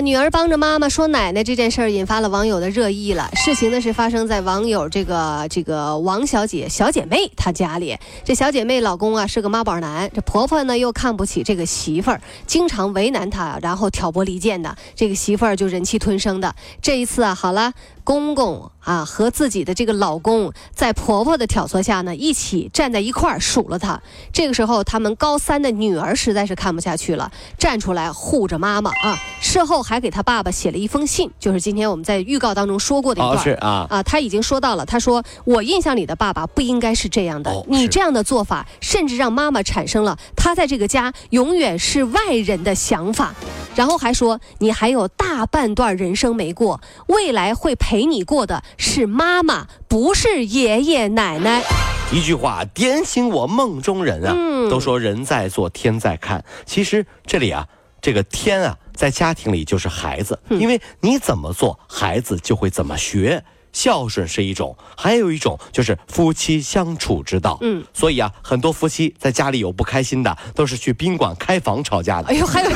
女儿帮着妈妈说奶奶这件事儿引发了网友的热议了。事情呢是发生在网友这个这个王小姐小姐妹她家里。这小姐妹老公啊是个妈宝男，这婆婆呢又看不起这个媳妇儿，经常为难她，然后挑拨离间的。这个媳妇儿就忍气吞声的。这一次啊，好了。公公啊和自己的这个老公在婆婆的挑唆下呢，一起站在一块儿数了她。这个时候，他们高三的女儿实在是看不下去了，站出来护着妈妈啊。事后还给他爸爸写了一封信，就是今天我们在预告当中说过的一段。是啊啊，他已经说到了，他说我印象里的爸爸不应该是这样的，你这样的做法甚至让妈妈产生了他在这个家永远是外人的想法。然后还说你还有大半段人生没过，未来会陪你过的是妈妈，不是爷爷奶奶。一句话点醒我梦中人啊！都说人在做天在看，其实这里啊，这个天啊，在家庭里就是孩子，因为你怎么做，孩子就会怎么学。孝顺是一种，还有一种就是夫妻相处之道。嗯，所以啊，很多夫妻在家里有不开心的，都是去宾馆开房吵架的。哎呦，还有，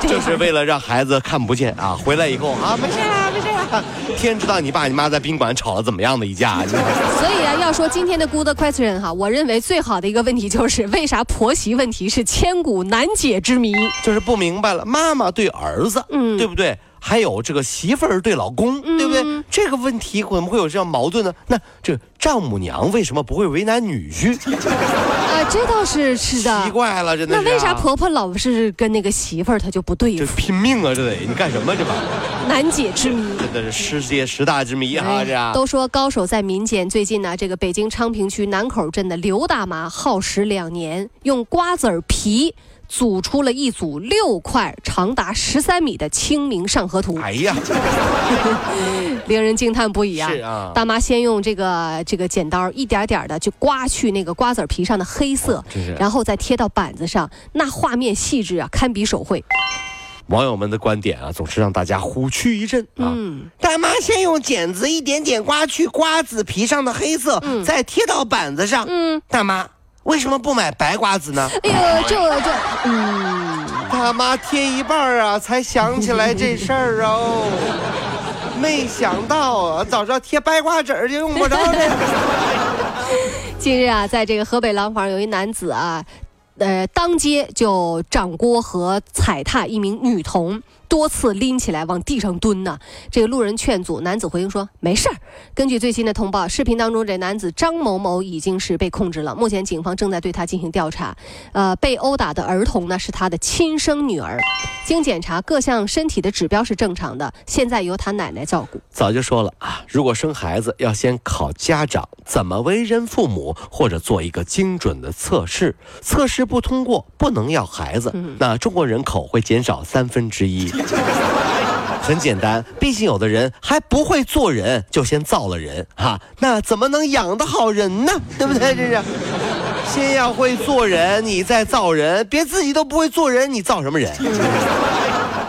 就是为了让孩子看不见啊，回来以后啊，没事啊，没事啊，天知道你爸你妈在宾馆吵了怎么样的一架。所以啊，要说今天的 good question 哈，我认为最好的一个问题就是，为啥婆媳问题是千古难解之谜？就是不明白了，妈妈对儿子，嗯，对不对？还有这个媳妇儿对老公，对不对？这个问题怎么会有这样矛盾呢？那这丈母娘为什么不会为难女婿？啊，这倒是是的，奇怪了，真的。那为啥婆婆老是跟那个媳妇儿她就不对？这拼命啊，这得你干什么？这把难解之谜，真的是世界十大之谜啊！这都说高手在民间。最近呢，这个北京昌平区南口镇的刘大妈耗时两年，用瓜子皮。组出了一组六块长达十三米的《清明上河图》。哎呀，令人惊叹不已啊！是啊，大妈先用这个这个剪刀一点点的就刮去那个瓜子皮上的黑色，然后再贴到板子上，那画面细致啊，堪比手绘。网友们的观点啊，总是让大家虎躯一震啊！大妈先用剪子一点点刮去瓜子皮上的黑色，再贴到板子上。嗯，大妈。为什么不买白瓜子呢？哎呦，这这，嗯，大妈贴一半啊，才想起来这事儿哦。没想到啊，早知道贴白瓜子儿就用不着了。近日啊，在这个河北廊坊，有一男子啊，呃，当街就掌掴和踩踏一名女童。多次拎起来往地上蹲呢。这个路人劝阻，男子回应说：“没事儿。”根据最新的通报，视频当中这男子张某某已经是被控制了。目前警方正在对他进行调查。呃，被殴打的儿童呢是他的亲生女儿，经检查各项身体的指标是正常的，现在由他奶奶照顾。早就说了啊，如果生孩子要先考家长怎么为人父母，或者做一个精准的测试，测试不通过不能要孩子，那中国人口会减少三分之一。很简单，毕竟有的人还不会做人，就先造了人哈，那怎么能养得好人呢？对不对？这是，先要会做人，你再造人，别自己都不会做人，你造什么人？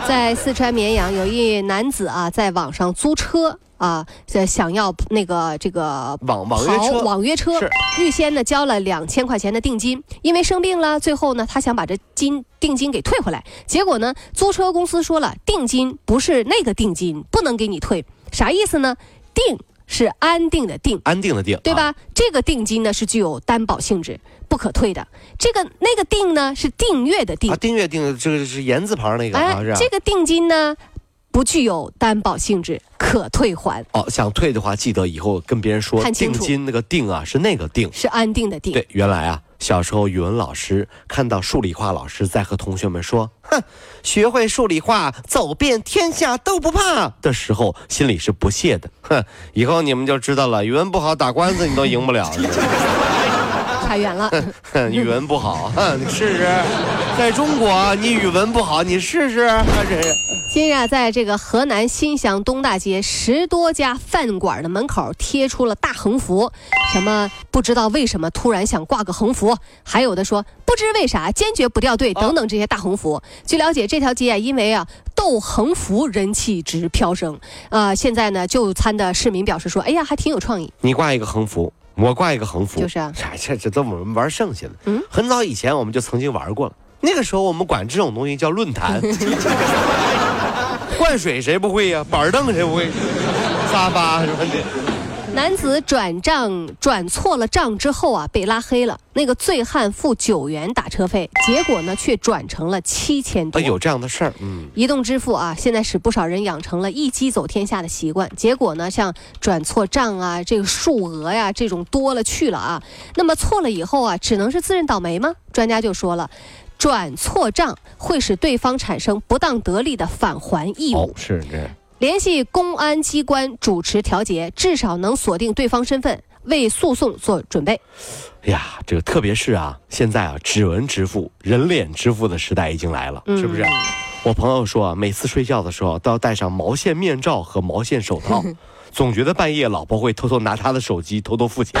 在四川绵阳，有一男子啊，在网上租车。啊，这想要那个这个网网约车，网约车，预先呢交了两千块钱的定金，因为生病了，最后呢他想把这金定金给退回来，结果呢租车公司说了，定金不是那个定金，不能给你退，啥意思呢？定是安定的定，安定的定，对吧？这个定金呢是具有担保性质，不可退的。这个那个定呢是订阅的订，啊，订阅定这个是言字旁那个啊，这个定金呢。不具有担保性质，可退还。哦，想退的话，记得以后跟别人说，定金那个定啊，是那个定，是安定的定。对，原来啊，小时候语文老师看到数理化老师在和同学们说：“哼，学会数理化，走遍天下都不怕。”的时候，心里是不屑的。哼，以后你们就知道了，语文不好打官司你都赢不了。差远了。语文不好，你 试试。在中国，你语文不好，你试试。今日啊，在这个河南新乡东大街十多家饭馆的门口贴出了大横幅，什么不知道为什么突然想挂个横幅，还有的说不知为啥坚决不掉队等等这些大横幅。据了解，这条街啊，因为啊斗横幅人气直飙升，啊，现在呢就餐的市民表示说，哎呀，还挺有创意。你挂一个横幅，我挂一个横幅，就是啊，这这都我们玩剩下的。嗯，很早以前我们就曾经玩过了，那个时候我们管这种东西叫论坛。灌水谁不会呀？板凳谁不会？沙发什么的。男子转账转错了账之后啊，被拉黑了。那个醉汉付九元打车费，结果呢却转成了七千多。有这样的事儿，嗯。移动支付啊，现在使不少人养成了一机走天下的习惯。结果呢，像转错账啊，这个数额呀，这种多了去了啊。那么错了以后啊，只能是自认倒霉吗？专家就说了。转错账会使对方产生不当得利的返还义务，是这。联系公安机关主持调解，至少能锁定对方身份，为诉讼做准备。哎呀，这个特别是啊，现在啊，指纹支付、人脸支付的时代已经来了，是不是？我朋友说啊，每次睡觉的时候都要戴上毛线面罩和毛线手套，总觉得半夜老婆会偷偷拿他的手机偷偷付钱。